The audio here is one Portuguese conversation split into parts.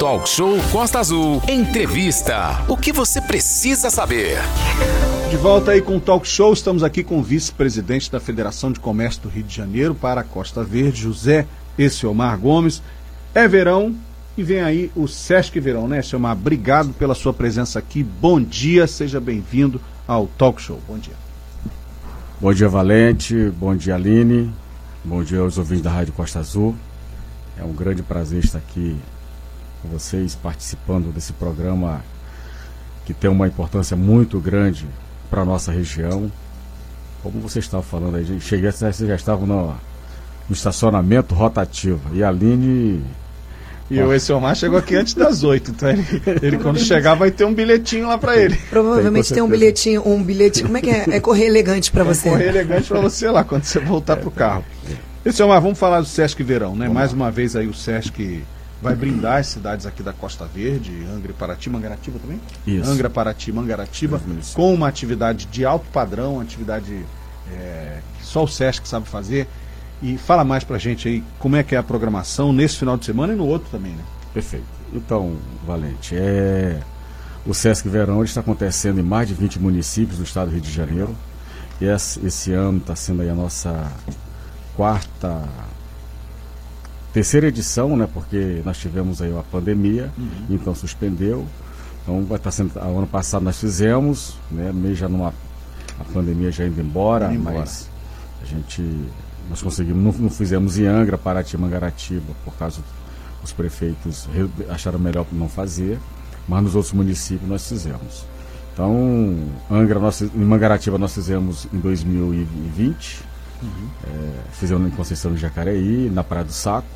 Talk Show Costa Azul. Entrevista. O que você precisa saber? De volta aí com o Talk Show, estamos aqui com o vice-presidente da Federação de Comércio do Rio de Janeiro para a Costa Verde, José Essiomar Gomes. É verão e vem aí o Sesc Verão, né, Essiomar? Obrigado pela sua presença aqui. Bom dia, seja bem-vindo ao Talk Show. Bom dia. Bom dia, Valente. Bom dia, Aline. Bom dia aos ouvintes da Rádio Costa Azul. É um grande prazer estar aqui vocês, participando desse programa que tem uma importância muito grande para a nossa região. Como você estava falando aí, cheguei, vocês já estavam no, no estacionamento rotativo. E a Aline e o esse Omar chegou aqui antes das oito, então ele, ele quando chegar vai ter um bilhetinho lá para ele. Provavelmente tem, tem, um bilhetinho, um bilhetinho, como é que é? É correr elegante para você. É correr elegante para você lá quando você voltar pro carro. Esse Omar, vamos falar do Sesc Verão, né? Vamos Mais lá. uma vez aí o Sesc vai brindar as cidades aqui da Costa Verde, Angra, Paraty, Mangaratiba também? Isso. Angra, Paraty, Mangaratiba, com uma atividade de alto padrão, atividade é, que só o Sesc sabe fazer. E fala mais pra gente aí como é que é a programação nesse final de semana e no outro também, né? Perfeito. Então, Valente, é... o Sesc Verão está acontecendo em mais de 20 municípios do estado do Rio de Janeiro. E esse, esse ano está sendo aí a nossa quarta, terceira edição, né? Porque nós tivemos aí uma pandemia, uhum. então suspendeu. Então vai estar tá sendo. Ano passado nós fizemos, né? Meio já numa. A pandemia já indo embora, indo embora. mas a gente nós conseguimos, não, não fizemos em Angra, Paraty, Mangaratiba, por causa os prefeitos acharam melhor não fazer, mas nos outros municípios nós fizemos. Então, Angra, nós, em Mangaratiba nós fizemos em 2020, uhum. é, fizemos em Conceição do Jacareí, na Praia do Saco,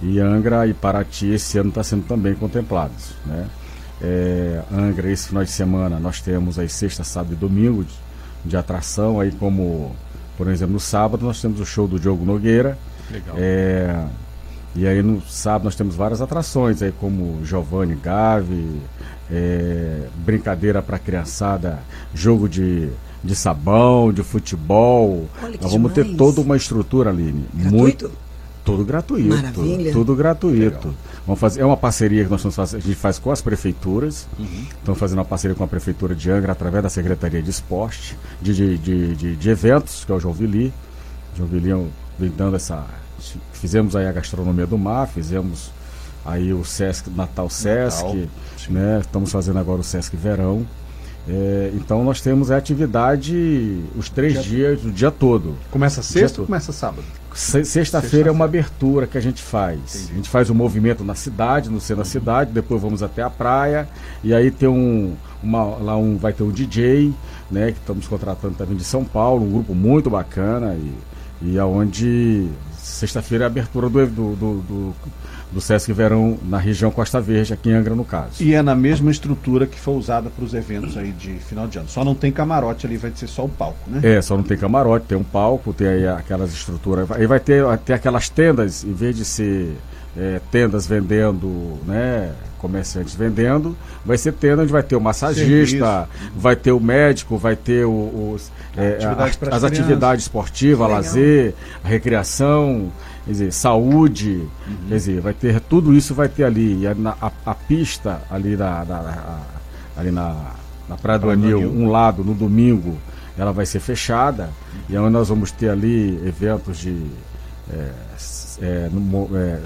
e Angra e Paraty esse ano está sendo também contemplados. Né? É, Angra, esse final de semana, nós temos aí sexta, sábado e domingo de, de atração, aí como por exemplo, no sábado nós temos o show do Diogo Nogueira. Legal. É, e aí no sábado nós temos várias atrações, aí como Giovanni Gavi, é, brincadeira para criançada, jogo de, de sabão, de futebol. Nós vamos demais. ter toda uma estrutura, Aline. Gratuito? Muito, tudo gratuito. Maravilha. Tudo gratuito. Legal. Vamos fazer, é uma parceria que nós estamos fazendo, a gente faz com as prefeituras. Uhum. Estamos fazendo uma parceria com a Prefeitura de Angra através da Secretaria de Esporte, de, de, de, de, de eventos, que é o João Vili. João Vili é vem dando essa. Fizemos aí a gastronomia do mar, fizemos aí o Sesc Natal Sesc, Natal, né? Estamos fazendo agora o Sesc Verão. É, então nós temos a atividade os três dia dias, o dia todo. Começa sexta ou começa sábado? Sexta-feira é uma abertura que a gente faz. Entendi. A gente faz o um movimento na cidade, no centro da cidade, depois vamos até a praia, e aí tem um. Uma, lá um, vai ter um DJ, né? Que estamos contratando também de São Paulo, um grupo muito bacana, e, e aonde sexta-feira é a abertura do, do, do, do Sesc Verão na região Costa Verde, aqui em Angra, no caso. E é na mesma estrutura que foi usada para os eventos aí de final de ano. Só não tem camarote ali, vai ser só o palco, né? É, só não tem camarote, tem um palco, tem aí aquelas estruturas. Aí vai ter, ter aquelas tendas, em vez de ser é, tendas vendendo, né? Comerciantes vendendo, vai ser tenda onde vai ter o massagista, Serviço. vai ter o médico, vai ter os, é, Atividade as, as atividades esportivas, lazer, a recreação dizer, saúde, uhum. quer dizer, vai ter tudo isso vai ter ali. E a, a, a pista ali, da, da a, ali na, na Praia do Anil, um lado, no domingo, ela vai ser fechada. E onde nós vamos ter ali eventos de. É, é, no, é,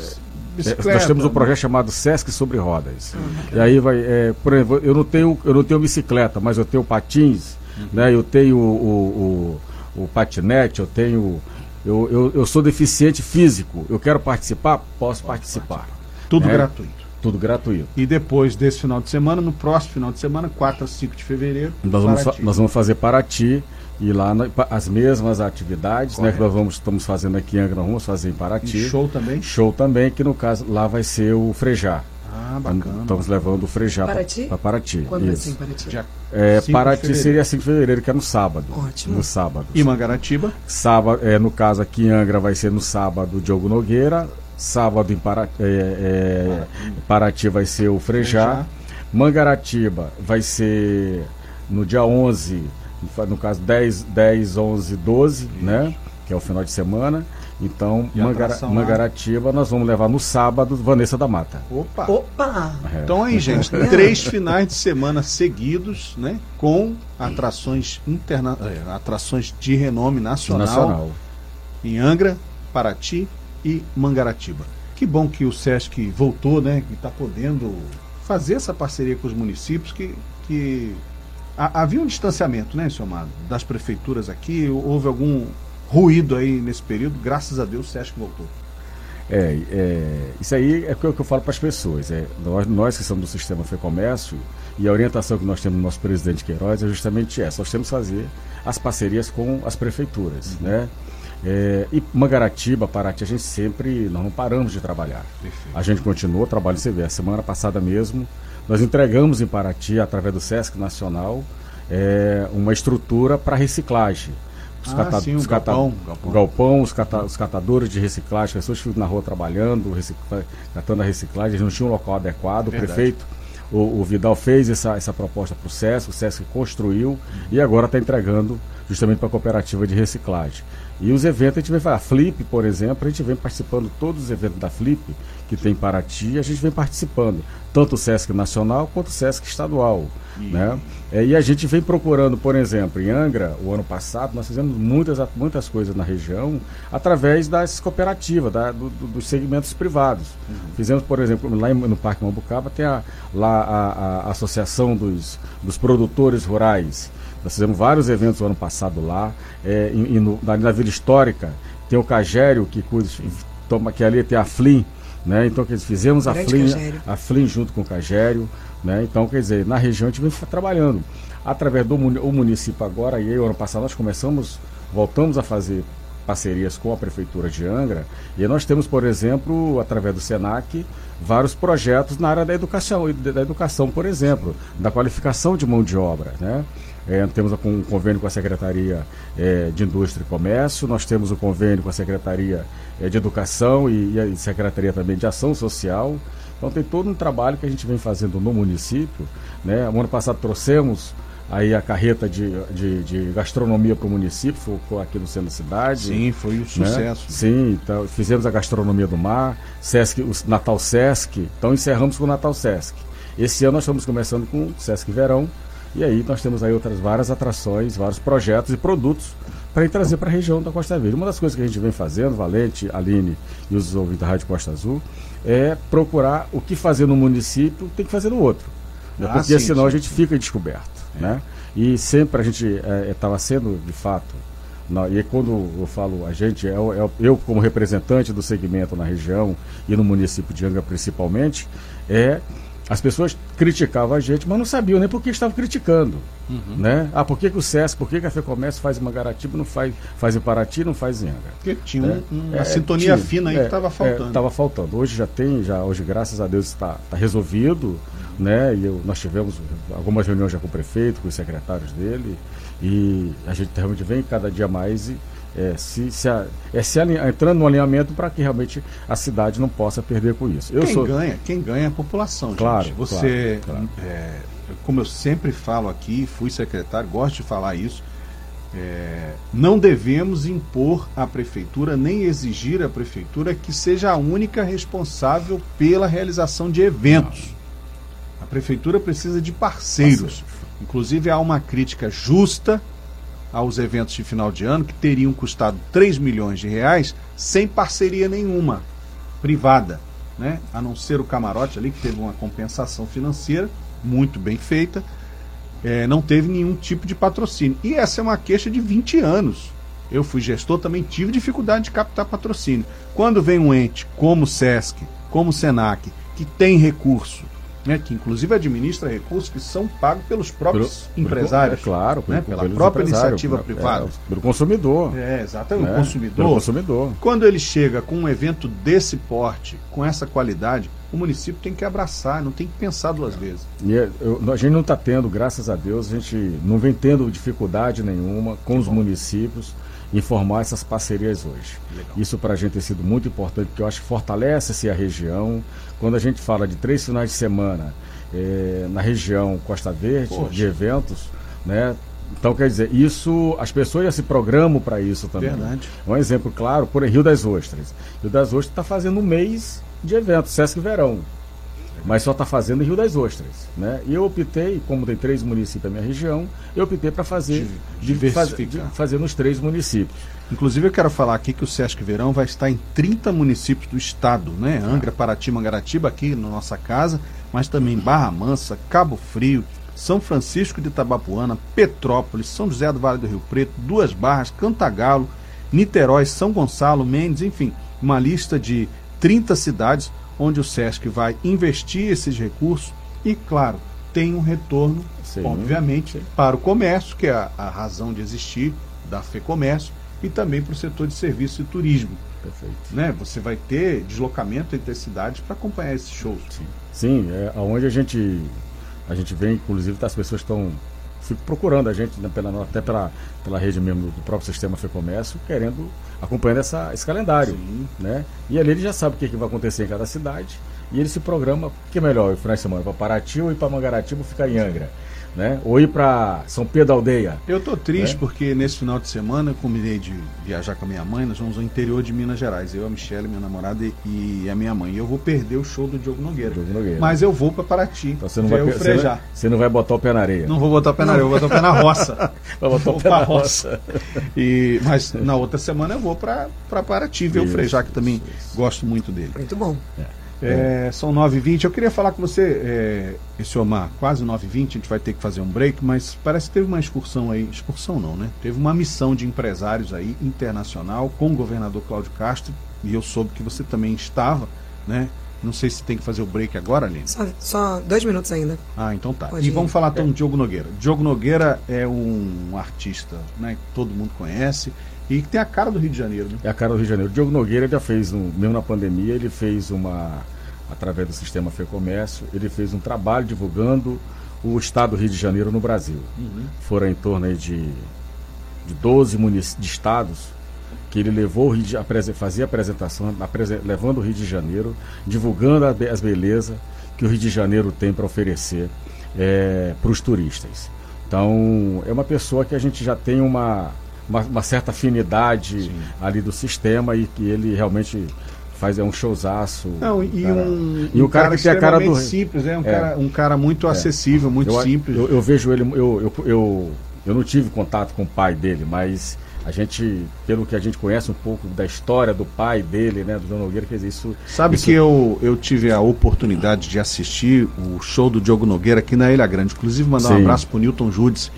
é nós temos um projeto chamado Sesc sobre rodas. Uhum. E aí vai, é, por exemplo, eu não tenho, eu não tenho bicicleta, mas eu tenho patins, uhum. né? Eu tenho o, o, o, patinete, eu tenho eu, eu, eu sou deficiente físico, eu quero participar? Posso participar. Tudo é, gratuito. Tudo gratuito. E depois desse final de semana, no próximo final de semana, 4 a 5 de fevereiro, nós vamos, nós vamos fazer Paraty e lá as mesmas atividades né, que nós vamos, estamos fazendo aqui em Angra, vamos fazer em Paraty. E show também? Show também, que no caso lá vai ser o Frejá. Ah, bacana. Estamos levando o Frejá para Paraty. Quando Isso. assim, Paraty? Já é, Paraty seria 5 de fevereiro, que é no sábado. Ótimo. No sábado. E Mangaratiba? Sábado, é, no caso aqui em Angra vai ser no sábado Diogo Nogueira. Sábado em Paraty, é, é, Paraty vai ser o Frejá. Frejá. Mangaratiba vai ser no dia 11, no caso 10, 10 11, 12, né? Que é o final de semana. Então, Mangara, Mangaratiba, nós vamos levar no sábado Vanessa da Mata. Opa! Opa! É. Então aí, gente, três finais de semana seguidos, né? Com atrações interna é, atrações de renome nacional, nacional. Em Angra, Paraty e Mangaratiba. Que bom que o Sesc voltou, né? Que está podendo fazer essa parceria com os municípios que, que havia um distanciamento, né, senhor Amado, das prefeituras aqui, houve algum ruído aí nesse período, graças a Deus o Sesc voltou. É, é, isso aí é o que eu falo para as pessoas. É, nós, nós que somos do sistema FEComércio e a orientação que nós temos do nosso presidente Queiroz é justamente essa. Nós temos que fazer as parcerias com as prefeituras. Uhum. Né? É, e Mangaratiba, Paraty, a gente sempre, nós não paramos de trabalhar. Perfeito. A gente continuou trabalhando, você vê, a semana passada mesmo, nós entregamos em Paraty, através do Sesc Nacional, é, uma estrutura para reciclagem. Os, ah, cata sim, os cata galpão, galpão. galpão os, cata os, catadores de reciclagem, pessoas que ficam na rua trabalhando, catando a reciclagem, eles não tinham um local adequado, o prefeito, o, o, Vidal fez essa, essa proposta para o SESC, o SESC construiu uhum. e agora está entregando justamente para a cooperativa de reciclagem. E os eventos a gente vem falar, a Flip, por exemplo, a gente vem participando todos os eventos da Flip que tem em Paraty, a gente vem participando, tanto o Sesc Nacional quanto o Sesc Estadual. E... Né? É, e a gente vem procurando, por exemplo, em Angra, o ano passado, nós fizemos muitas, muitas coisas na região através das cooperativas, da, do, do, dos segmentos privados. Uhum. Fizemos, por exemplo, lá em, no Parque Mambucaba tem a, lá a, a, Associação dos, dos Produtores Rurais. Nós fizemos vários eventos no ano passado lá. É, na, na Vila Histórica tem o Cagério, que cuida, toma, que ali tem a Flim, né? Então, quer dizer, fizemos a Flim, a Flim junto com o Cagério. Né? Então, quer dizer, na região a gente vem trabalhando. Através do município agora, e aí, ano passado nós começamos, voltamos a fazer parcerias com a Prefeitura de Angra, e nós temos, por exemplo, através do SENAC, vários projetos na área da educação, da educação, por exemplo, da qualificação de mão de obra. Né? É, temos um convênio com a Secretaria é, de Indústria e Comércio, nós temos um convênio com a Secretaria é, de Educação e, e, a Secretaria também de Ação Social. Então tem todo um trabalho que a gente vem fazendo no município. Né? O ano passado trouxemos aí a carreta de, de, de gastronomia para o município, ficou aqui no centro da cidade. Sim, foi um né? sucesso. Né? Sim, então fizemos a gastronomia do mar, Sesc, o Natal Sesc, então encerramos com o Natal Sesc. Esse ano nós estamos começando com o Sesc Verão, e aí nós temos aí outras várias atrações, vários projetos e produtos para trazer para a região da Costa Verde. Uma das coisas que a gente vem fazendo, Valente, Aline e os ouvintes da Rádio Costa Azul, é procurar o que fazer no município, tem que fazer no outro. Né? Ah, Porque sim, senão sim, a gente sim. fica descoberto. É. Né? E sempre a gente estava é, é sendo, de fato, na, e quando eu falo a gente, é, é, eu como representante do segmento na região e no município de Angra principalmente, é as pessoas criticavam a gente, mas não sabiam nem por que estavam criticando. Uhum. Né? Ah, por que, que o SESC, por que, que a FEComércio faz em Mangaratiba, não faz, faz em Paraty não faz em Angra? Porque tinha é, uma é, sintonia tinha, fina aí é, que estava faltando. Estava faltando. Hoje já tem, já, hoje graças a Deus está tá resolvido. Né? E eu, nós tivemos algumas reuniões já com o prefeito, com os secretários dele, e a gente realmente vem cada dia mais e é, se, se, é se entrando no alinhamento para que realmente a cidade não possa perder com isso. Eu quem sou... ganha, quem ganha é a população. Claro. Gente. Você, claro, claro. É, como eu sempre falo aqui, fui secretário, gosto de falar isso. É, não devemos impor à prefeitura nem exigir à prefeitura que seja a única responsável pela realização de eventos. A prefeitura precisa de parceiros. Inclusive há uma crítica justa aos eventos de final de ano que teriam custado 3 milhões de reais sem parceria nenhuma privada, né? A não ser o camarote ali que teve uma compensação financeira muito bem feita, é, não teve nenhum tipo de patrocínio. E essa é uma queixa de 20 anos. Eu fui gestor, também tive dificuldade de captar patrocínio. Quando vem um ente como o SESC, como o SENAC, que tem recurso, né, que inclusive administra recursos que são pagos pelos próprios empresários. É claro, né, pela própria iniciativa privada. É, pelo consumidor. É, exatamente, né? o consumidor. Pelo consumidor. Quando ele chega com um evento desse porte, com essa qualidade, o município tem que abraçar, não tem que pensar duas vezes. E é, eu, a gente não está tendo, graças a Deus, a gente não vem tendo dificuldade nenhuma com que os bom. municípios em formar essas parcerias hoje. Legal. Isso para a gente tem sido muito importante, porque eu acho que fortalece-se a região. Quando a gente fala de três finais de semana é, na região Costa Verde, Poxa. de eventos, né, Então, quer dizer, isso, as pessoas já se programam para isso também. Verdade. Um exemplo claro, por Rio das Ostras. Rio das Ostras está fazendo um mês de evento, Sesc Verão. Mas só está fazendo em Rio das Ostras. Né? E eu optei, como tem três municípios na minha região, eu optei para fazer, faz, de fazer nos três municípios. Inclusive, eu quero falar aqui que o Sesc Verão vai estar em 30 municípios do estado, né? Angra, Paraty, Mangaratiba, aqui na nossa casa, mas também Barra Mansa, Cabo Frio, São Francisco de Itabapuana, Petrópolis, São José do Vale do Rio Preto, Duas Barras, Cantagalo, Niterói, São Gonçalo, Mendes, enfim, uma lista de 30 cidades onde o SESC vai investir esses recursos e, claro, tem um retorno, sim, obviamente, sim. para o comércio, que é a, a razão de existir da FEComércio, e também para o setor de serviço e turismo. Perfeito. Né? Você vai ter deslocamento entre as cidades para acompanhar esses shows. Sim, Sim é onde a gente, a gente vê, inclusive, as pessoas estão procurando a gente, né, pela, até pela, pela rede mesmo do próprio sistema FEComércio, querendo, acompanhando essa, esse calendário. Sim. Né? E ali ele já sabe o que, que vai acontecer em cada cidade e ele se programa, o que é melhor, o final de semana, para Paraty ou ir para Mangaratiba ou ficar em Angra né? Ou ir para São Pedro Aldeia. Eu tô triste né? porque nesse final de semana eu combinei de viajar com a minha mãe, nós vamos ao interior de Minas Gerais, eu, a Michelle, minha namorada e, a minha mãe. E eu vou perder o show do Diogo Nogueira. Diogo Nogueira. Mas eu vou para Paraty. Então você não vai frejar. Você não vai botar o pé na areia. Não vou botar o pé na areia, vou botar o pé na roça. vai botar o pé na roça. e, mas na outra semana eu vou para Paraty ver isso, o Frejá, que também isso. gosto muito dele. Muito bom. É. É, são 9h20. Eu queria falar com você, é, esse Omar, quase 9h20, a gente vai ter que fazer um break, mas parece que teve uma excursão aí, excursão não, né? Teve uma missão de empresários aí, internacional, com o governador Cláudio Castro, e eu soube que você também estava, né? Não sei se tem que fazer o break agora, Aline. Só, só dois minutos ainda. Ah, então tá. Pode e ir. vamos falar então é. do Diogo Nogueira. Diogo Nogueira é um artista né, que todo mundo conhece e que tem a cara do Rio de Janeiro. Né? É a cara do Rio de Janeiro. O Diogo Nogueira já fez, um, mesmo na pandemia, ele fez uma, através do sistema FEComércio, ele fez um trabalho divulgando o estado do Rio de Janeiro no Brasil. Uhum. Foram em torno de, de 12 de estados que ele levou o Rio de, a fazer a apresentação, levando o Rio de Janeiro, divulgando as belezas que o Rio de Janeiro tem para oferecer é, para os turistas. Então, é uma pessoa que a gente já tem uma, uma, uma certa afinidade Sim. ali do sistema e que ele realmente faz é um showzaço. Não, e, cara, um, e um o cara, cara que tem a cara do simples, é um, é, cara, um cara muito é, acessível, muito eu, simples. Eu, eu, vejo ele, eu, eu, eu, eu não tive contato com o pai dele, mas a gente, pelo que a gente conhece um pouco da história do pai dele, né, do João Nogueira, quer dizer, isso... Sabe isso... que eu, eu tive a oportunidade de assistir o show do Diogo Nogueira aqui na Ilha Grande, inclusive mandar Sim. um abraço pro Newton Judes,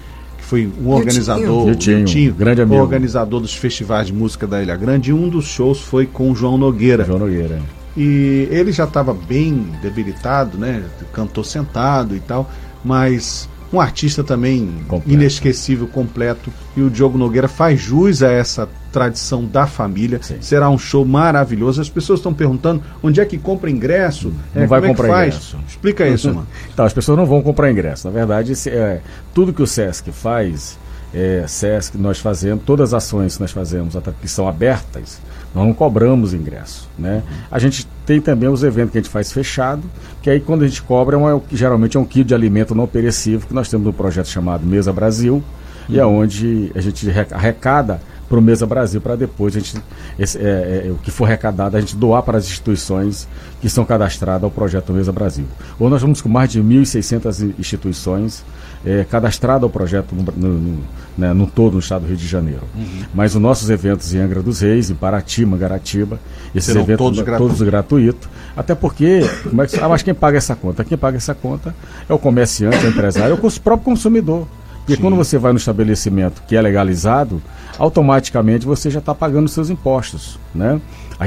foi um organizador, Miltinho, Miltinho, grande amigo. organizador dos festivais de música da Ilha Grande, e um dos shows foi com o João Nogueira. João Nogueira. E ele já estava bem debilitado, né? Cantou sentado e tal, mas um artista também completo. inesquecível, completo. E o Diogo Nogueira faz jus a essa tradição da família. Sim. Será um show maravilhoso. As pessoas estão perguntando onde é que compra ingresso. Não é, vai como comprar é que faz? ingresso. Explica isso, mano. Então, as pessoas não vão comprar ingresso. Na verdade, é, tudo que o SESC faz, é, SESC, nós fazemos, todas as ações que nós fazemos que são abertas, nós não cobramos ingresso. Né? A gente tem também os eventos que a gente faz fechado, que aí quando a gente cobra, é uma, geralmente é um quilo de alimento não perecível, que nós temos um projeto chamado Mesa Brasil, uhum. e é onde a gente arrecada para o Mesa Brasil, para depois a gente, esse, é, é, o que for arrecadado, a gente doar para as instituições que são cadastradas ao projeto Mesa Brasil. Hoje nós vamos com mais de 1.600 instituições é, cadastradas ao projeto no, no, no, né, no, todo no estado do Rio de Janeiro. Uhum. Mas os nossos eventos em Angra dos Reis, em Paraty, Mangaratiba, esses Serão eventos todos, todos gratuitos. Até porque, como é que, ah, mas quem paga essa conta? Quem paga essa conta é o comerciante, é o empresário, é o próprio consumidor. Porque Sim. quando você vai no estabelecimento que é legalizado, automaticamente você já está pagando seus impostos, né?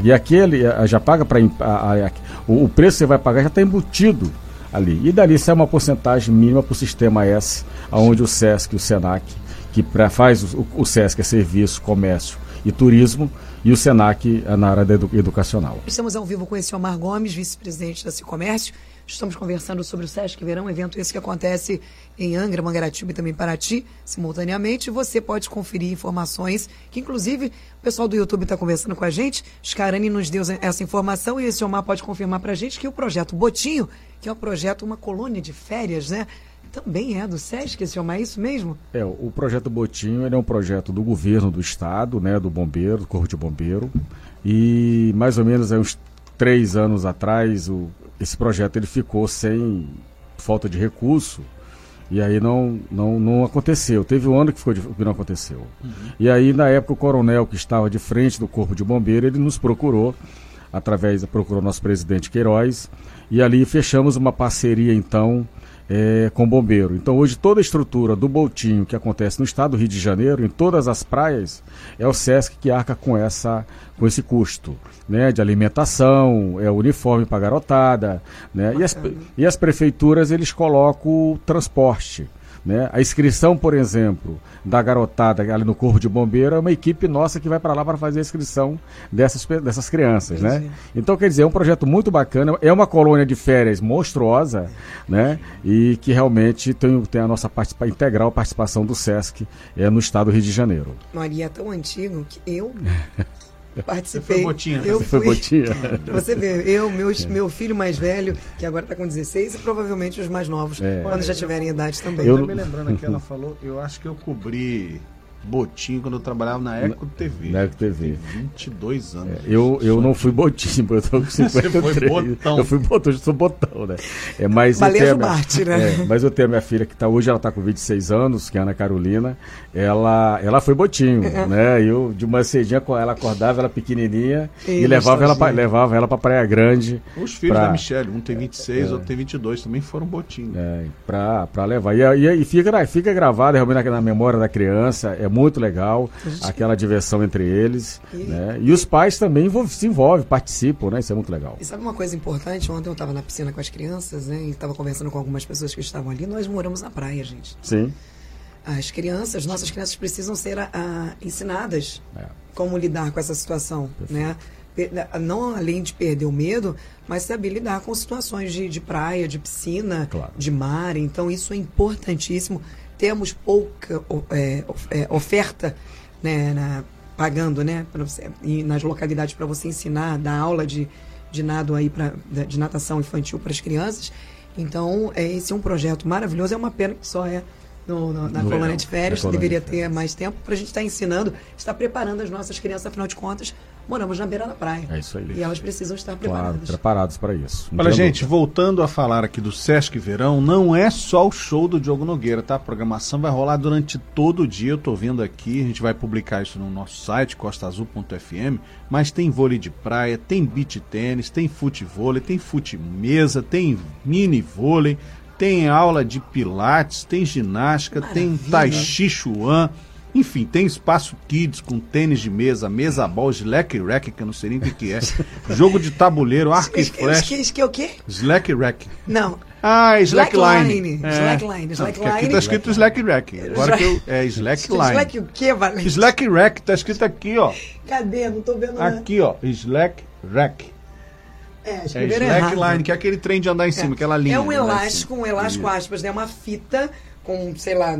E aquele eh, já paga para o, o preço que você vai pagar já está embutido ali. E dali sai uma porcentagem mínima para o sistema S, onde o SESC e o SENAC, que pra, faz o, o SESC é serviço, comércio e turismo, e o SENAC é na área edu educacional. Estamos ao vivo com esse Omar Gomes, vice-presidente da Cicomércio. Estamos conversando sobre o Sesc Verão, evento esse que acontece em Angra, Mangaratiba e também Paraty, simultaneamente. Você pode conferir informações que, inclusive, o pessoal do YouTube está conversando com a gente. Scarani nos deu essa informação e esse Omar pode confirmar para a gente que o projeto Botinho, que é um projeto, uma colônia de férias, né? também é do SESC, esse homem, é isso mesmo? É, o projeto Botinho é um projeto do governo do estado, né, do bombeiro, do corpo de bombeiro, e mais ou menos há uns três anos atrás o, esse projeto ele ficou sem falta de recurso e aí não, não, não aconteceu. Teve um ano que, ficou de, que não aconteceu. Uhum. E aí, na época, o coronel que estava de frente do Corpo de Bombeiro, ele nos procurou, através, procurou nosso presidente Queiroz, e ali fechamos uma parceria, então, é, com bombeiro. Então hoje toda a estrutura do Boltinho que acontece no estado do Rio de Janeiro, em todas as praias, é o SESC que arca com, essa, com esse custo. Né, de alimentação, é o uniforme para garotada, né, e as, e as prefeituras eles colocam o transporte. Né? A inscrição, por exemplo, da garotada ali no Corpo de Bombeiro é uma equipe nossa que vai para lá para fazer a inscrição dessas, dessas crianças. Né? Então, quer dizer, é um projeto muito bacana, é uma colônia de férias monstruosa né? e que realmente tem, tem a nossa participa, integral participação do SESC é, no estado do Rio de Janeiro. Maria é tão antigo que eu Participei. Foi botinha. Eu Você foi botinha. Você vê, eu, meu, meu filho mais velho, que agora está com 16, e provavelmente os mais novos, é. quando já tiverem idade também. Eu me lembrando que ela falou, eu acho que eu cobri botinho quando eu trabalhava na Eco TV. Na Eco TV. 22 anos. É, eu, eu não fui botinho, eu tô com 53. Você foi botão. Eu fui botão, eu sou botão, né? É, mas Baleia eu tenho Marte, né? É, mas eu tenho a minha filha que tá, hoje ela está com 26 anos, que é a Ana Carolina. Ela, ela foi botinho, uhum. né? Eu de uma cedinha com ela acordava, ela pequenininha e, e levava, ela pra, levava ela para Praia Grande. Os filhos pra, da Michelle, um tem 26, é, outro tem 22, também foram botinho. É, para levar. E, e, e, fica, fica gravado realmente na, na memória da criança, é muito legal, gente... aquela diversão entre eles. E... Né? e os pais também se envolvem, participam, né? Isso é muito legal. E sabe uma coisa importante? Ontem eu estava na piscina com as crianças, né? E estava conversando com algumas pessoas que estavam ali. Nós moramos na praia, gente. Sim. As crianças, nossas crianças precisam ser a, a, ensinadas é. como lidar com essa situação, né? Não além de perder o medo, mas saber lidar com situações de, de praia, de piscina, claro. de mar. Então, isso é importantíssimo temos pouca é, é, oferta né, na, pagando né, você, nas localidades para você ensinar, dar aula de, de nado aí pra, de natação infantil para as crianças. Então, é, esse é um projeto maravilhoso. É uma pena que só é no, no, na no colônia de férias, deveria de férias. ter mais tempo para a gente estar tá ensinando, estar preparando as nossas crianças, afinal de contas, moramos na beira da praia. É isso aí. E elas precisam estar preparadas. Claro, preparados para isso. Não Olha, gente, voltando a falar aqui do Sesc Verão, não é só o show do Diogo Nogueira, tá? A programação vai rolar durante todo o dia, eu tô vendo aqui, a gente vai publicar isso no nosso site, costaazul.fm, mas tem vôlei de praia, tem beach tênis, tem futevôlei, tem fute mesa, tem mini vôlei, tem aula de pilates, tem ginástica, Maravilha. tem tai chi chuan, enfim, tem espaço kids com tênis de mesa, mesa ball, slack rack, que eu não sei nem o que, que é. Jogo de tabuleiro, arco e flash. Isso que é o quê? Slack rack. Não. Ah, slackline. Slackline. É. Slackline. Slackline. Aqui tá escrito slack rack. Agora que eu, é slackline. Slack o quê, Valente? Slack rack, tá escrito aqui, ó. Cadê? Não tô vendo nada. Aqui, ó, slack rack. É, é slackline, que é aquele trem de andar em cima, é. aquela linha. É um elástico, um elástico aspas, né? Uma fita com, sei lá,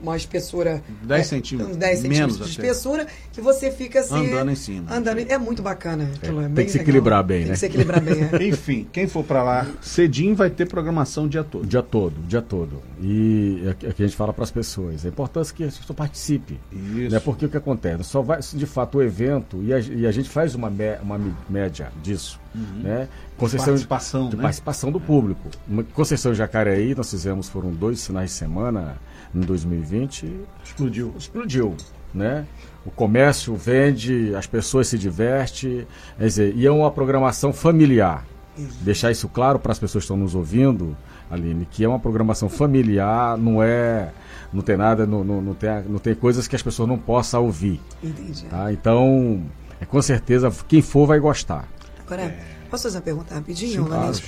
uma espessura. 10 é, centímetros. 10 centímetros de espessura, que você fica assim. Andando em cima. Andando, é muito bacana. É, é tem que se equilibrar bem, tem né? Tem que se equilibrar bem, é. Enfim, quem for para lá cedinho vai ter programação o dia todo. O dia todo, o dia todo. E é, é que a gente fala para as pessoas. A importância que a pessoa participe. Isso. Né? Porque o que acontece? Só vai, de fato, o evento, e a, e a gente faz uma, me, uma média disso. Uhum. Né? Conceição, de participação, de né? participação do público. Conceição Jacareí, nós fizemos, foram dois finais de semana em 2020. Explodiu. Explodiu, né? O comércio vende, as pessoas se divertem, quer dizer, e é uma programação familiar. Isso. Deixar isso claro para as pessoas que estão nos ouvindo, Aline, que é uma programação familiar, não é não tem nada, não, não, não, tem, não tem coisas que as pessoas não possam ouvir. Entendi. Tá? Então, é, com certeza, quem for vai gostar. Agora, é... posso fazer uma pergunta rapidinho, Sim, claro.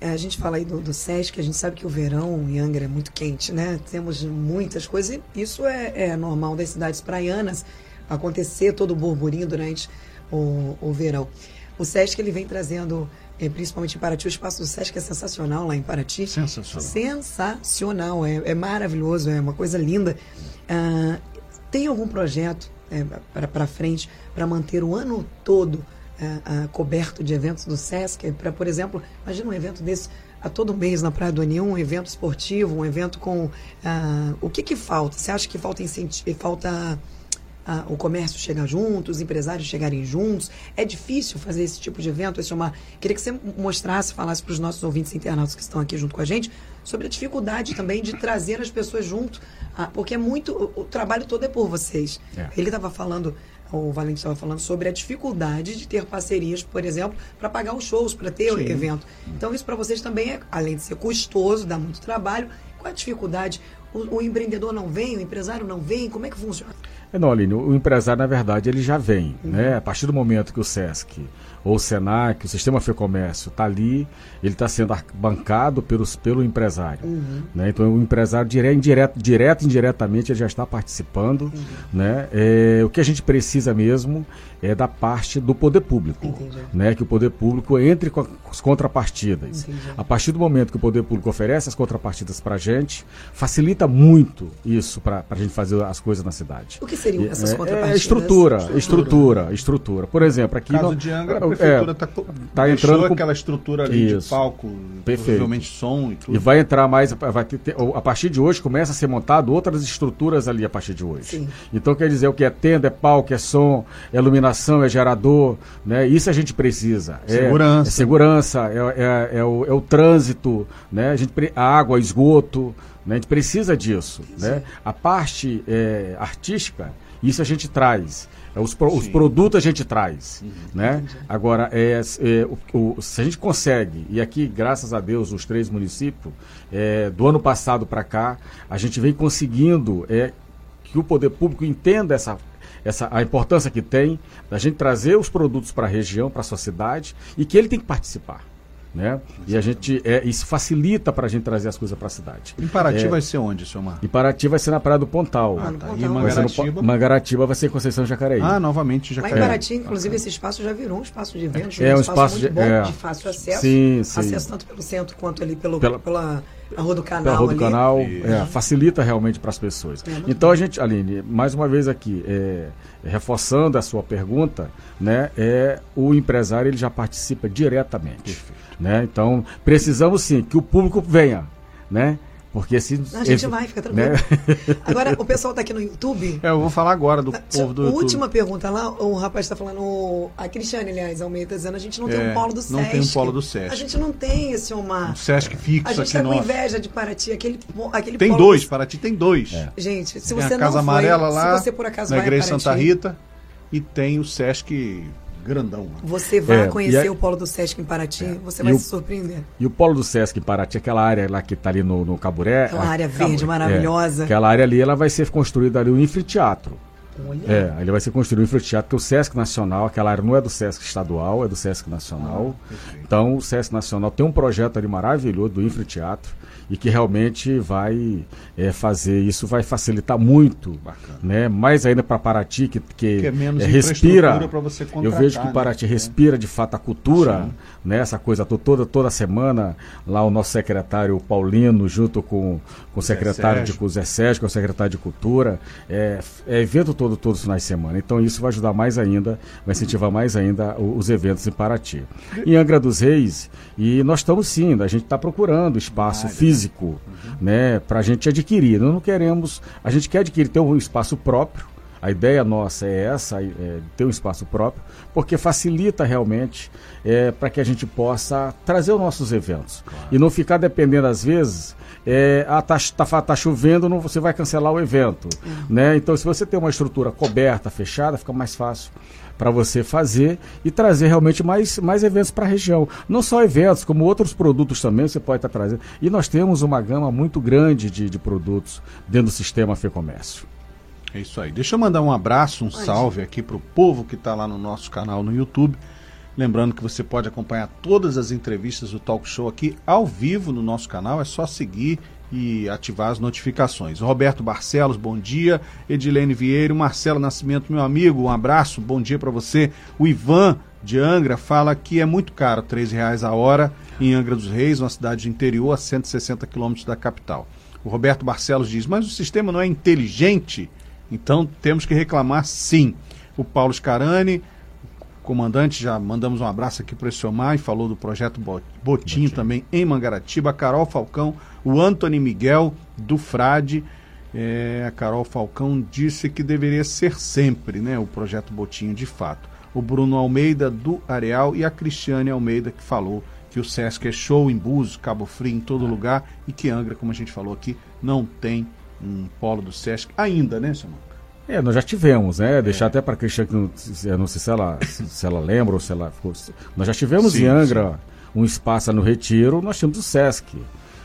É, a gente fala aí do, do SESC, a gente sabe que o verão em Angra é muito quente, né? Temos muitas coisas e isso é, é normal das cidades praianas acontecer todo o burburinho durante o, o verão. O SESC ele vem trazendo, é, principalmente em Paraty, o espaço do SESC é sensacional lá em Paraty. Sensacional. Sensacional, é, é maravilhoso, é uma coisa linda. Ah, tem algum projeto é, para frente para manter o ano todo uh, uh, coberto de eventos do SESC, para, por exemplo, imagina um evento desse a todo mês na Praia do Aninho um evento esportivo, um evento com. Ah, o que, que falta? Você acha que falta incentivo, falta ah, o comércio chegar junto, os empresários chegarem juntos? É difícil fazer esse tipo de evento? Esse é uma... Queria que você mostrasse, falasse para os nossos ouvintes internautas que estão aqui junto com a gente sobre a dificuldade também de trazer as pessoas junto, ah, porque é muito. O, o, trabalho todo é por vocês. É. Ele estava falando o Valente estava falando sobre a dificuldade de ter parcerias, por exemplo, para pagar os shows, para ter Sim. o evento. Então, isso para vocês também é, além de ser custoso, dá muito trabalho, qual a dificuldade? O, o empreendedor não vem, o empresário não vem, como é que funciona? É, não, Aline, o empresário, na verdade, ele já vem. Uhum. Né? A partir do momento que o SESC ou o SENAC, o Sistema FEComércio, está ali, ele está sendo bancado pelos, pelo empresário. Uhum. Né? Então, o empresário, direto, direto, direto indiretamente, ele já está participando. Uhum. Né? É, o que a gente precisa mesmo é da parte do poder público. Né? Que o poder público entre com as contrapartidas. Entendi. A partir do momento que o poder público oferece as contrapartidas para a gente, facilita muito isso para a gente fazer as coisas na cidade. O que seriam essas é, contrapartidas? É estrutura, estrutura, estrutura, estrutura. Por exemplo, aqui... No caso de Angra, a prefeitura está é, tá entrando com aquela estrutura ali isso. de palco, provavelmente som e tudo. E vai entrar mais, vai ter, a partir de hoje começa a ser montado outras estruturas ali a partir de hoje. Sim. Então quer dizer o que é tenda, é palco, é som, é iluminação, é gerador, né? Isso a gente precisa. Segurança. É, é segurança, é, é, é, o, é o trânsito, né? A, gente, a água, esgoto, né? A gente precisa disso, né? A parte é, artística, isso a gente traz. É, os, pro, os produtos a gente traz, uhum. né? Agora, é, é o, o, se a gente consegue, e aqui, graças a Deus, os três municípios, é, do ano passado para cá, a gente vem conseguindo é, que o poder público entenda essa, essa, a importância que tem da gente trazer os produtos para a região, para a sua cidade, e que ele tem que participar. Né? E a gente é, isso facilita para a gente trazer as coisas para a cidade. Em Paraty é, vai ser onde, senhor Mar? Em Paraty vai ser na Praia do Pontal. Ah, tá. E em Mangaratiba? Mangaratiba vai ser Conceição Jacareí. Ah, novamente Jacareí. Lá em Paraty, inclusive, esse espaço já virou um espaço de eventos, é um espaço, espaço muito de, bom, é, de fácil acesso. Sim, sim. Acesso tanto pelo centro quanto ali pelo, pela, pela a Rua do Canal. Pela Rua do Canal, é, facilita realmente para as pessoas. É, então a gente, Aline, mais uma vez aqui, é, reforçando a sua pergunta, né, é, o empresário ele já participa diretamente. Né? Então, precisamos sim que o público venha. Né? Porque se. a gente vai, fica tranquilo. Né? Agora, o pessoal está aqui no YouTube. É, eu vou falar agora do tá, povo do. YouTube. Última pergunta lá, o rapaz está falando. A Cristiane, aliás, Almeida, dizendo a gente não é, tem um polo do Sesc. Não tem um polo do Sesc. A gente não tem esse Omar. Um Sesc fixo A gente está com inveja de Paraty. Aquele, aquele tem dois, do... Paraty tem dois. É. Gente, se tem você a Casa não Amarela foi, lá, se você por acaso na vai Igreja Santa Rita, e tem o Sesc grandão. Né? Você vai é, conhecer a... o polo do Sesc em Paraty, é. você vai e se o... surpreender. E o polo do Sesc em Paraty, aquela área lá que está ali no, no Caburé. Aquela a... área verde Caburé. maravilhosa. É, aquela área ali, ela vai ser construída ali um anfiteatro. É, ele vai ser construído um anfiteatro, porque o Sesc Nacional, aquela área não é do Sesc estadual, é do Sesc Nacional. Ah, então, o Sesc Nacional tem um projeto ali maravilhoso do anfiteatro e que realmente vai é, fazer isso vai facilitar muito, Bacana. né? Mais ainda para Paraty que, que, que é menos é, respira. eu vejo que Paraty né? respira de fato a cultura, Sim. né? Essa coisa toda toda semana lá o nosso secretário Paulino junto com, com o secretário de com Zé Sérgio, com o secretário de Cultura, é, é evento todo todos os finais de semana. Então isso vai ajudar mais ainda, vai incentivar mais ainda os eventos em Paraty. Em Angra dos Reis e nós estamos sim, a gente está procurando espaço ah, físico físico, uhum. né, para a gente adquirir. Nós não queremos, a gente quer adquirir, ter um espaço próprio. A ideia nossa é essa, é, ter um espaço próprio, porque facilita realmente é, para que a gente possa trazer os nossos eventos. Claro. E não ficar dependendo, às vezes, é, ah, tá, tá, tá chovendo, não, você vai cancelar o evento. Uhum. Né? Então, se você tem uma estrutura coberta, fechada, fica mais fácil para você fazer e trazer realmente mais, mais eventos para a região. Não só eventos, como outros produtos também você pode estar tá trazendo. E nós temos uma gama muito grande de, de produtos dentro do sistema FEComércio. É isso aí. Deixa eu mandar um abraço, um salve aqui para o povo que está lá no nosso canal no YouTube. Lembrando que você pode acompanhar todas as entrevistas do Talk Show aqui ao vivo no nosso canal. É só seguir e ativar as notificações. Roberto Barcelos, bom dia. Edilene Vieira, Marcelo Nascimento, meu amigo, um abraço, bom dia para você. O Ivan de Angra fala que é muito caro, R$ reais a hora em Angra dos Reis, uma cidade interior a 160 quilômetros da capital. O Roberto Barcelos diz, mas o sistema não é inteligente? Então temos que reclamar sim. O Paulo Scarani comandante, já mandamos um abraço aqui para o Esiomar e falou do projeto Botinho, também em Mangaratiba, a Carol Falcão, o Antony Miguel do Frade. É, a Carol Falcão disse que deveria ser sempre né, o projeto Botinho de fato. O Bruno Almeida do Areal e a Cristiane Almeida que falou que o Sesc é show em Búzios, Cabo Frio, em todo lugar e que Angra, como a gente falou aqui, não tem um polo do Sesc ainda, né, senhor? É, nós já tivemos, né? Deixar é. até para a Cristiane, não, não sei se ela, se ela lembra ou se ela ficou. Nós já tivemos sim, em Angra sim. um espaço no Retiro, nós tínhamos o Sesc.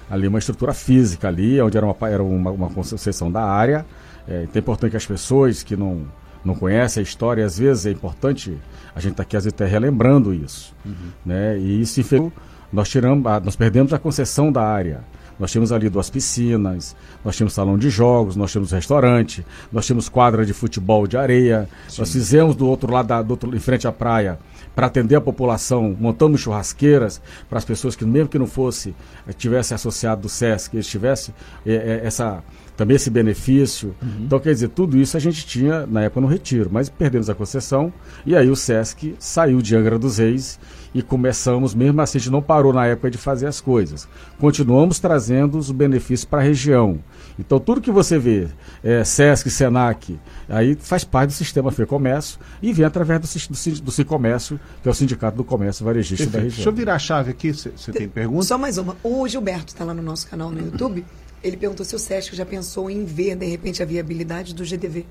Ali uma estrutura física ali, onde era uma, era uma, uma concessão da área. É, então é importante que as pessoas que não, não conhecem a história, às vezes é importante a gente está aqui às vezes até relembrando isso. Uhum. Né? E isso nós tiramos, nós perdemos a concessão da área. Nós tínhamos ali duas piscinas, nós tínhamos salão de jogos, nós tínhamos restaurante, nós tínhamos quadra de futebol de areia, Sim. nós fizemos do outro lado, da, do outro, em frente à praia, para atender a população, montamos churrasqueiras para as pessoas que, mesmo que não fosse, eh, tivesse associado do SESC, eles tivessem é, é, essa também esse benefício. Uhum. Então, quer dizer, tudo isso a gente tinha na época no retiro, mas perdemos a concessão e aí o SESC saiu de Angra dos Reis e começamos, mesmo assim, a gente não parou na época de fazer as coisas. Continuamos trazendo os benefícios para a região. Então, tudo que você vê, é, SESC, SENAC, aí faz parte do sistema FEComércio e vem através do, do, do Cicomércio, que é o Sindicato do Comércio Varejista da região. Deixa eu virar a chave aqui, você tem pergunta? Só mais uma. O Gilberto está lá no nosso canal no YouTube. Ele perguntou se o SESC já pensou em ver, de repente, a viabilidade do GDV.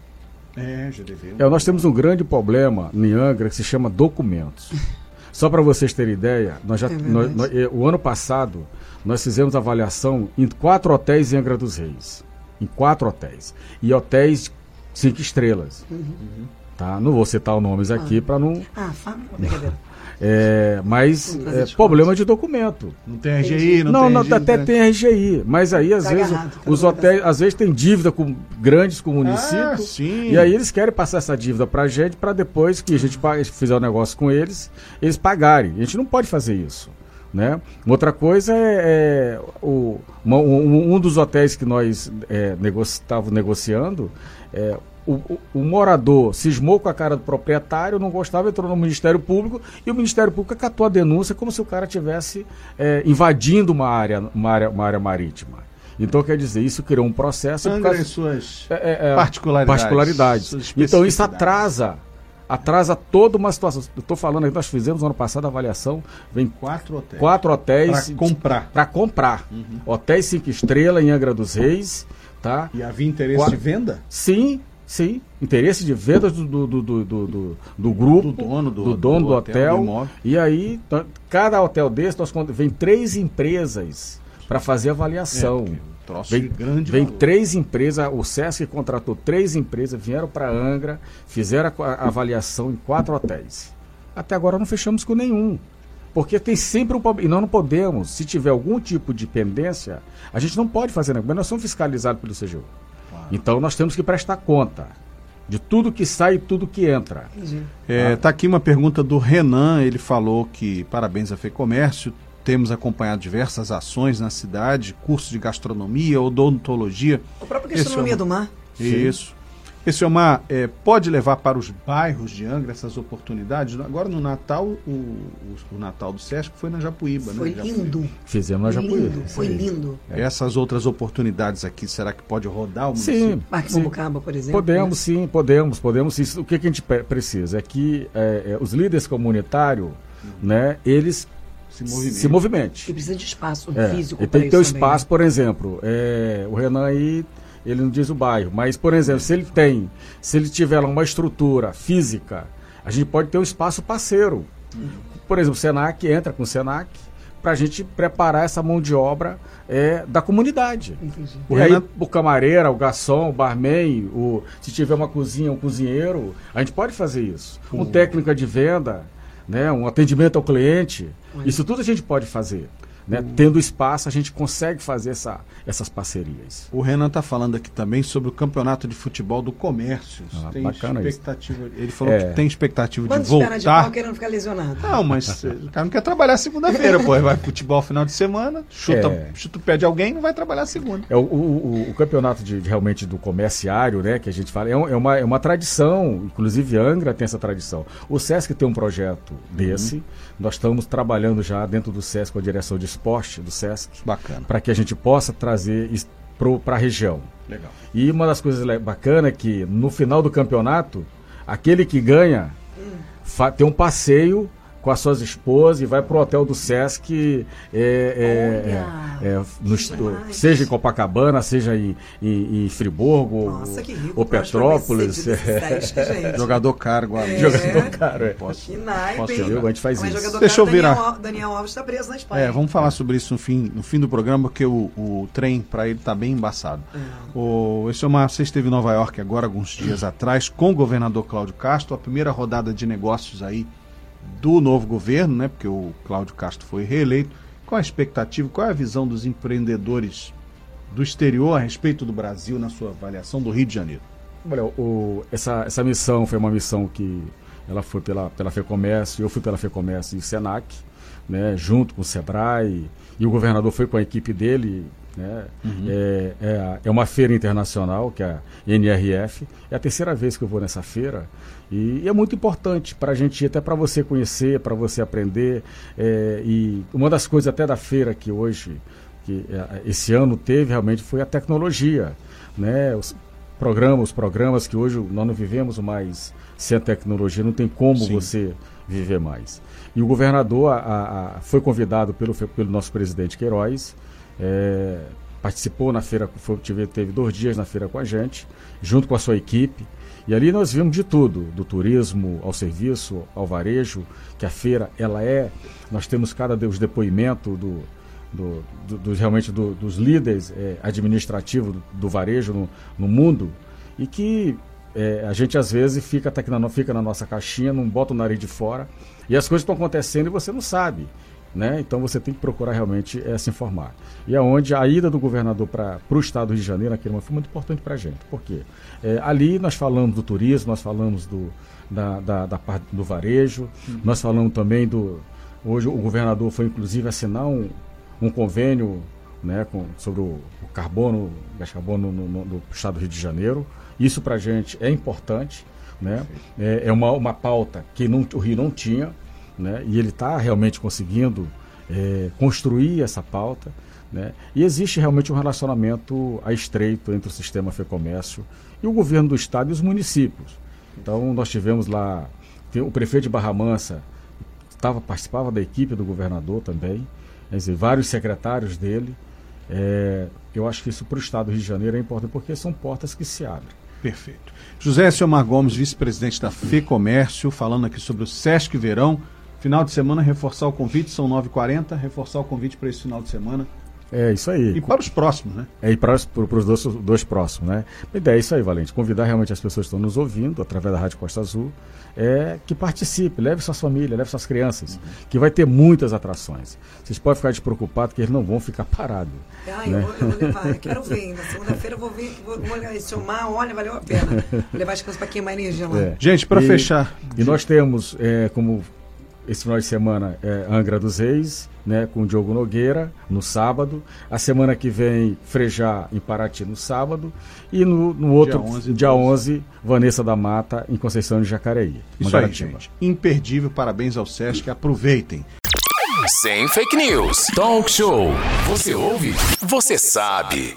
É, GDV. É, nós temos um grande problema em Angra que se chama documentos. Só para vocês terem ideia, nós já, é nós, nós, eh, o ano passado nós fizemos avaliação em quatro hotéis em Angra dos Reis. Em quatro hotéis. E hotéis cinco estrelas. Uhum. Tá? Não vou citar os nomes aqui ah. para não. Ah, fala. É, mas é, problema de documento. Não tem RGI, não, não tem. Não, RGI, até tem RGI, mas aí às tá vezes agarrado, os hotéis às vezes tem dívida com grandes com o município. Ah, e aí eles querem passar essa dívida para a gente para depois que a gente fizer o negócio com eles, eles pagarem. A gente não pode fazer isso. Né? Outra coisa é, é o, uma, um, um, dos hotéis que nós é, estávamos negociando, é, o, o, o, morador cismou com a cara do proprietário, não gostava, entrou no Ministério Público e o Ministério Público acatou a denúncia como se o cara estivesse é, invadindo uma área, uma, área, uma área marítima. Então, quer dizer, isso criou um processo. Angra causa, suas é, é, é, particularidades. particularidades. Então, isso atrasa atrasa toda uma situação. Estou falando que nós fizemos ano passado a avaliação, vem quatro hotéis. Quatro hotéis para comprar. Para comprar. Uhum. Hotéis cinco estrelas em Angra dos Reis, tá? E havia interesse de venda? Sim, Sim, interesse de vendas do, do, do, do, do, grupo, do dono do, do dono do, hotel. hotel e aí, cada hotel desse, nós, vem três empresas para fazer avaliação. É, vem, grande vem três empresas, o SESC contratou três empresas, vieram para Angra, fizeram a, a, avaliação em quatro hotéis. Até agora não fechamos com nenhum. Porque tem sempre um problema. E nós não podemos, se tiver algum tipo de pendência, a gente não pode fazer, mas nós somos fiscalizados pelo CGU. Então nós temos que prestar conta de tudo que sai e tudo que entra. Está é, tá aqui uma pergunta do Renan, ele falou que parabéns à FEComércio, temos acompanhado diversas ações na cidade, curso de gastronomia, odontologia. A própria gastronomia é do mar. Isso. Esse Omar é, pode levar para os bairros de Angra essas oportunidades? Agora no Natal, o, o, o Natal do Sesc foi na Japuíba, foi né? Foi lindo. Fizemos na Japuíba. Foi lindo. É. Essas outras oportunidades aqui, será que pode rodar o município? Sim. Parque Sambucaba, por exemplo. Podemos, né? sim, podemos, podemos sim. O que, que a gente precisa é que é, é, os líderes comunitários, uhum. né, eles se movimentem. Se movimente. E precisa de espaço é, físico. E tem que ter um espaço, por exemplo, é, o Renan aí ele não diz o bairro, mas, por exemplo, se ele tem, se ele tiver uma estrutura física, a gente pode ter um espaço parceiro. Por exemplo, o Senac entra com o Senac para a gente preparar essa mão de obra é, da comunidade. Entendi. E aí, o camareira, o garçom, o barman, o, se tiver uma cozinha, um cozinheiro, a gente pode fazer isso. Uhum. Um técnica de venda, né, um atendimento ao cliente, uhum. isso tudo a gente pode fazer. Né? Tendo espaço, a gente consegue fazer essa, essas parcerias. O Renan está falando aqui também sobre o campeonato de futebol do comércio. Ah, tem bacana expectativa. Ele falou É. que tem expectativa Quantos de pernas de pau voltar. querendo ficar lesionado? Não, mas eh, o cara não quer trabalhar segunda-feira, pô. Vai futebol final de semana, chuta, É. chuta o pé de alguém e não vai trabalhar segunda. É o, o, o- campeonato de, de realmente do comerciário, né, que a gente fala, é, um- é uma, é uma tradição, inclusive Angra tem essa tradição. O Sesc tem um projeto desse, nós estamos trabalhando já dentro do Sesc com a direção de esporte do Sesc, Bacana. para que a gente possa trazer isso para a região. Legal. E uma das coisas bacanas é que no final do campeonato, aquele que ganha fa- tem um passeio com as suas esposas e vai pro hotel do Sesc, é, é, é, é, no seja em Copacabana, seja em, em, em Friburgo Nossa, ou, que rico. ou Petrópolis. de Sesc. Jogador caro, agora. É. Jogador caro, é. Posso, Que naipe, posso hein? Entendeu? A gente faz Mas isso. Deixa eu caro, Daniel, virar. Al- Daniel Alves está preso na Espanha. É, vamos falar sobre isso no fim, no fim do programa, porque o, o trem para ele tá bem embaçado. É. O, esse Omar, você esteve em Nova York agora, alguns dias atrás, com o governador Cláudio Castro, a primeira rodada de negócios aí do novo governo, né? Porque o Cláudio Castro foi reeleito. Qual a expectativa, qual a visão dos empreendedores do exterior a respeito do Brasil na sua avaliação do Rio de Janeiro? Olha, o- essa, essa missão foi uma missão que ela foi pela, pela FEComércio, eu fui pela FEComércio e o SENAC, né, junto com o SEBRAE, e o governador foi com a equipe dele. Né, é, é, a- é uma feira internacional, que é a NRF, é a terceira vez que eu vou nessa feira, e, e é muito importante para a gente ir, até para você conhecer, para você aprender, é, e uma das coisas até da feira que hoje, que é, esse ano teve realmente foi a tecnologia, né, os, programas, os programas que hoje nós não vivemos mais sem a tecnologia, não tem como Sim. você viver mais. E o governador a- a- foi convidado pelo, pelo nosso presidente Queiroz, é, participou na feira, foi, tive- teve dois dias na feira com a gente, junto com a sua equipe. E ali nós vimos de tudo, do turismo ao serviço, ao varejo, que a feira ela é. Nós temos cada os depoimentos do, do, do- dos- realmente do- dos líderes é, administrativos do, do varejo no, no mundo e que é, a gente às vezes fica, até que na, fica na nossa caixinha, não bota o nariz de fora e as coisas estão acontecendo e você não sabe. Né? Então você tem que procurar realmente é, se informar. E é onde a ida do governador para o estado do Rio de Janeiro naquele momento foi muito importante para a gente. Por quê? É, ali nós falamos do turismo, nós falamos do, da, da, da parte do varejo, nós falamos também do. Hoje o governador foi inclusive assinar um, um convênio né, com, sobre o, o carbono, gás carbono no, no, no estado do Rio de Janeiro. Isso para a gente é importante. Né? É, é uma, uma pauta que não, o Rio não tinha né? e ele está realmente conseguindo é, construir essa pauta. Né? E existe realmente um relacionamento a estreito entre o sistema FEComércio e o governo do estado e os municípios. Então nós tivemos lá o prefeito de Barra Mansa tava, participava da equipe do governador também, dizer, vários secretários dele. É, eu acho que isso para o estado do Rio de Janeiro é importante porque são portas que se abrem. Perfeito. José Selmar Gomes, vice-presidente da FEComércio, falando aqui sobre o Sesc Verão. Final de semana, reforçar o convite, são 9h40, reforçar o convite para esse final de semana. É isso aí. E para os próximos, né? É, e para os dois, dois próximos, né? A ideia é isso aí, Valente. Convidar realmente as pessoas que estão nos ouvindo, através da Rádio Costa Azul, é, que participe, leve suas famílias, leve suas crianças, que vai ter muitas atrações. Vocês podem ficar despreocupados que eles não vão ficar parados. Ah, né? eu, vou, eu vou levar, eu quero ver ainda. Segunda-feira eu vou ver, vou, vou olhar esse mar, olha, valeu a pena. Vou levar as crianças para queimar energia lá. É. Gente, para E- fechar, E nós temos, é, como esse final de semana, é, Angra dos Reis, né, com o Diogo Nogueira, no sábado. A semana que vem, Frejá, em Paraty, no sábado. E no, no outro, Dia 11 e dia 12. 11, Vanessa da Mata, em Conceição de Jacareí. isso aí, gente. Imperdível, parabéns ao Sesc, aproveitem. Sem fake news. Talk show. Você ouve? Você sabe.